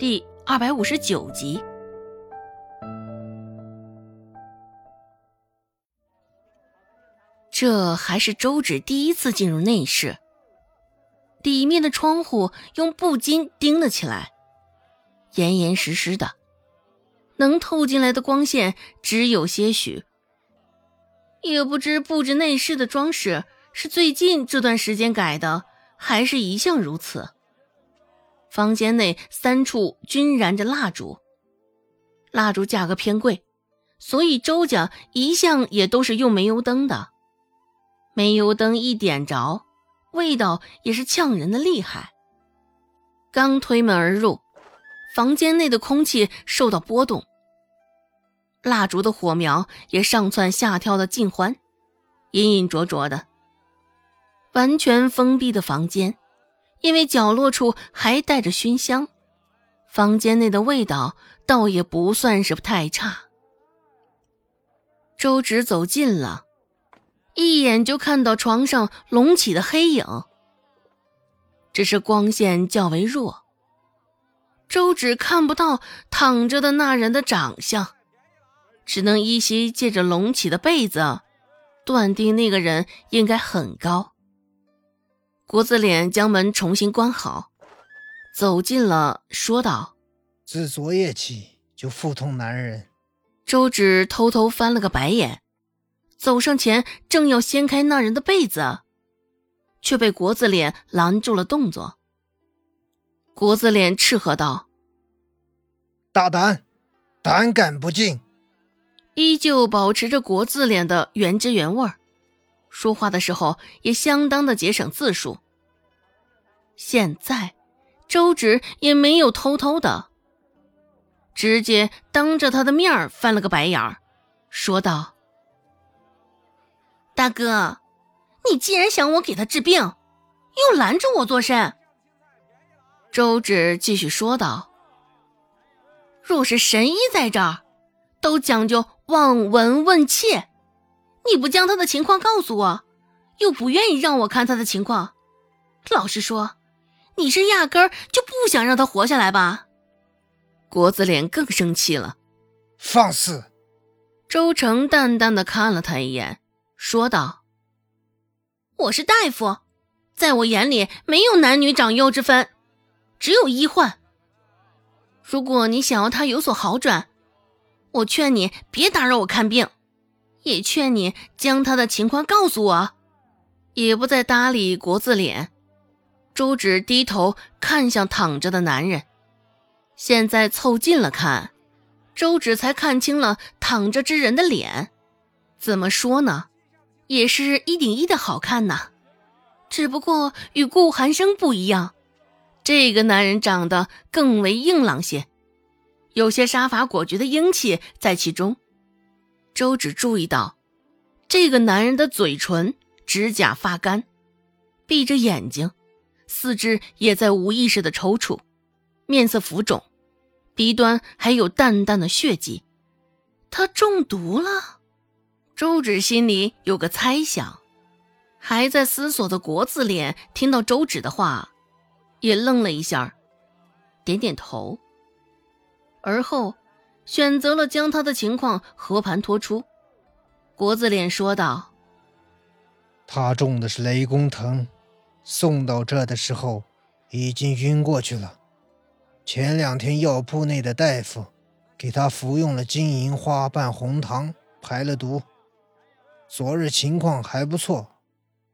第二百五十九集。这还是周芷第一次进入内室。里面的窗户用布巾钉了起来，严严实实的，能透进来的光线只有些许。也不知布置内饰的装饰是最近这段时间改的，还是一向如此。房间内三处均燃着蜡烛，蜡烛价格偏贵，所以周家一向也都是用煤油灯的。煤油灯一点着。味道也是呛人的厉害。刚推门而入，房间内的空气受到波动，蜡烛的火苗也上蹿下跳的尽欢，隐隐灼灼的。完全封闭的房间，因为角落处还带着熏香，房间内的味道倒也不算是太差。周芷走近了。一眼就看到床上隆起的黑影，只是光线较为弱，周芷看不到躺着的那人的长相，只能依稀借着隆起的被子，断定那个人应该很高。国字脸将门重新关好，走近了，说道：“自昨夜起就腹痛难忍。”周芷偷偷翻了个白眼。走上前，正要掀开那人的被子，却被国字脸拦住了动作。国字脸斥喝道：“大胆，胆敢不敬！”依旧保持着国字脸的原汁原味儿，说话的时候也相当的节省字数。现在，周芷也没有偷偷的，直接当着他的面翻了个白眼儿，说道。大哥，你既然想我给他治病，又拦着我做甚？周芷继续说道：“若是神医在这儿，都讲究望闻问切。你不将他的情况告诉我，又不愿意让我看他的情况，老实说，你是压根儿就不想让他活下来吧？”国子脸更生气了，放肆！周成淡淡的看了他一眼。说道：“我是大夫，在我眼里没有男女长幼之分，只有医患。如果你想要他有所好转，我劝你别打扰我看病，也劝你将他的情况告诉我。”也不再搭理国字脸，周芷低头看向躺着的男人，现在凑近了看，周芷才看清了躺着之人的脸。怎么说呢？也是一顶一的好看呐，只不过与顾寒生不一样，这个男人长得更为硬朗些，有些杀伐果决的英气在其中。周芷注意到，这个男人的嘴唇、指甲发干，闭着眼睛，四肢也在无意识的抽搐，面色浮肿，鼻端还有淡淡的血迹，他中毒了。周芷心里有个猜想，还在思索的国字脸听到周芷的话，也愣了一下，点点头，而后选择了将他的情况和盘托出。国字脸说道：“他中的是雷公藤，送到这的时候已经晕过去了。前两天药铺内的大夫给他服用了金银花瓣红糖，排了毒。”昨日情况还不错，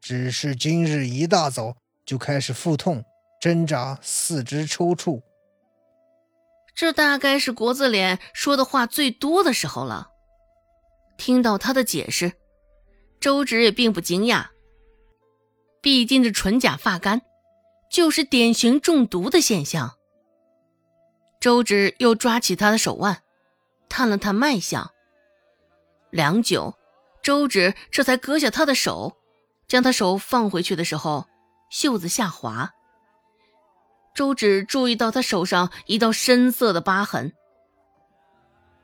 只是今日一大早就开始腹痛、挣扎、四肢抽搐。这大概是国字脸说的话最多的时候了。听到他的解释，周芷也并不惊讶。毕竟这唇甲发干，就是典型中毒的现象。周芷又抓起他的手腕，探了探脉象，良久。周芷这才割下他的手，将他手放回去的时候，袖子下滑。周芷注意到他手上一道深色的疤痕。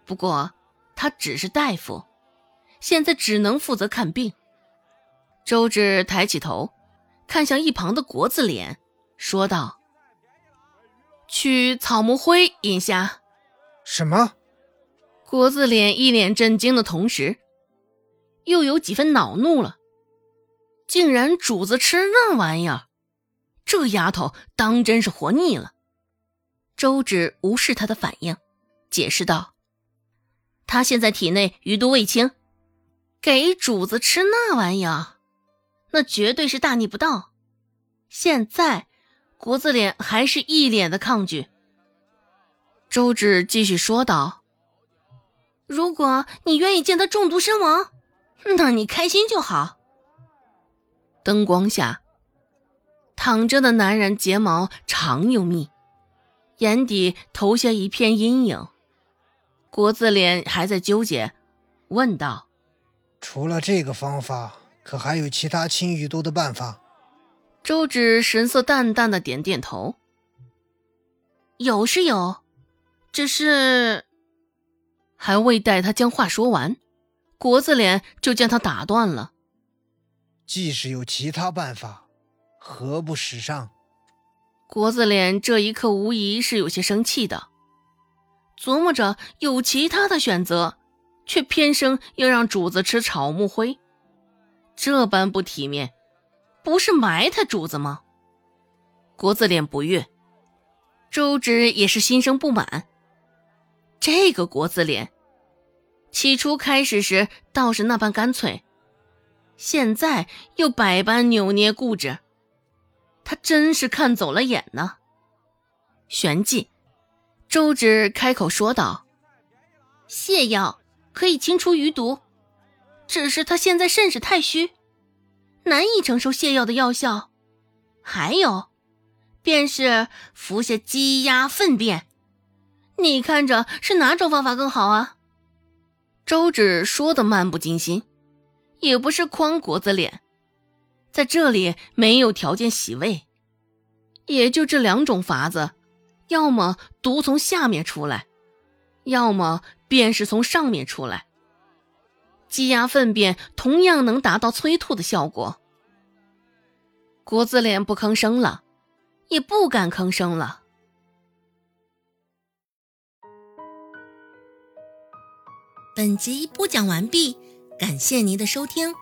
不过他只是大夫，现在只能负责看病。周芷抬起头，看向一旁的国字脸，说道：“取草木灰饮下。什么？国字脸一脸震惊的同时，又有几分恼怒了。竟然主子吃那玩意儿，这丫头当真是活腻了。周芷无视他的反应，解释道：“他现在体内余毒未清，给主子吃那玩意儿，那绝对是大逆不道。”现在，国字脸还是一脸的抗拒。周芷继续说道：“如果你愿意见他中毒身亡，那你开心就好。”灯光下，躺着的男人睫毛长又密，眼底投下一片阴影。国字脸还在纠结，问道：“除了这个方法，可还有其他清余毒的办法？”周芷神色淡淡的点点头：“有是有，只是……”还未待他将话说完，国字脸就将他打断了。即使有其他办法，何不使上？国字脸这一刻无疑是有些生气的，琢磨着有其他的选择，却偏生要让主子吃草木灰，这般不体面。不是埋汰主子吗？国字脸不悦，周芷也是心生不满。这个国字脸，起初开始时倒是那般干脆，现在又百般扭捏固执，他真是看走了眼呢。旋即，周芷开口说道：“泻药可以清除余毒，只是他现在甚是太虚。”难以承受泻药的药效，还有，便是服下鸡鸭粪便，你看着是哪种方法更好啊？周芷说的漫不经心，也不是诓国子脸，在这里没有条件洗胃，也就这两种法子，要么毒从下面出来，要么便是从上面出来。鸡鸭粪便同样能达到催吐的效果。国字脸不吭声了，也不敢吭声了。本集播讲完毕，感谢您的收听。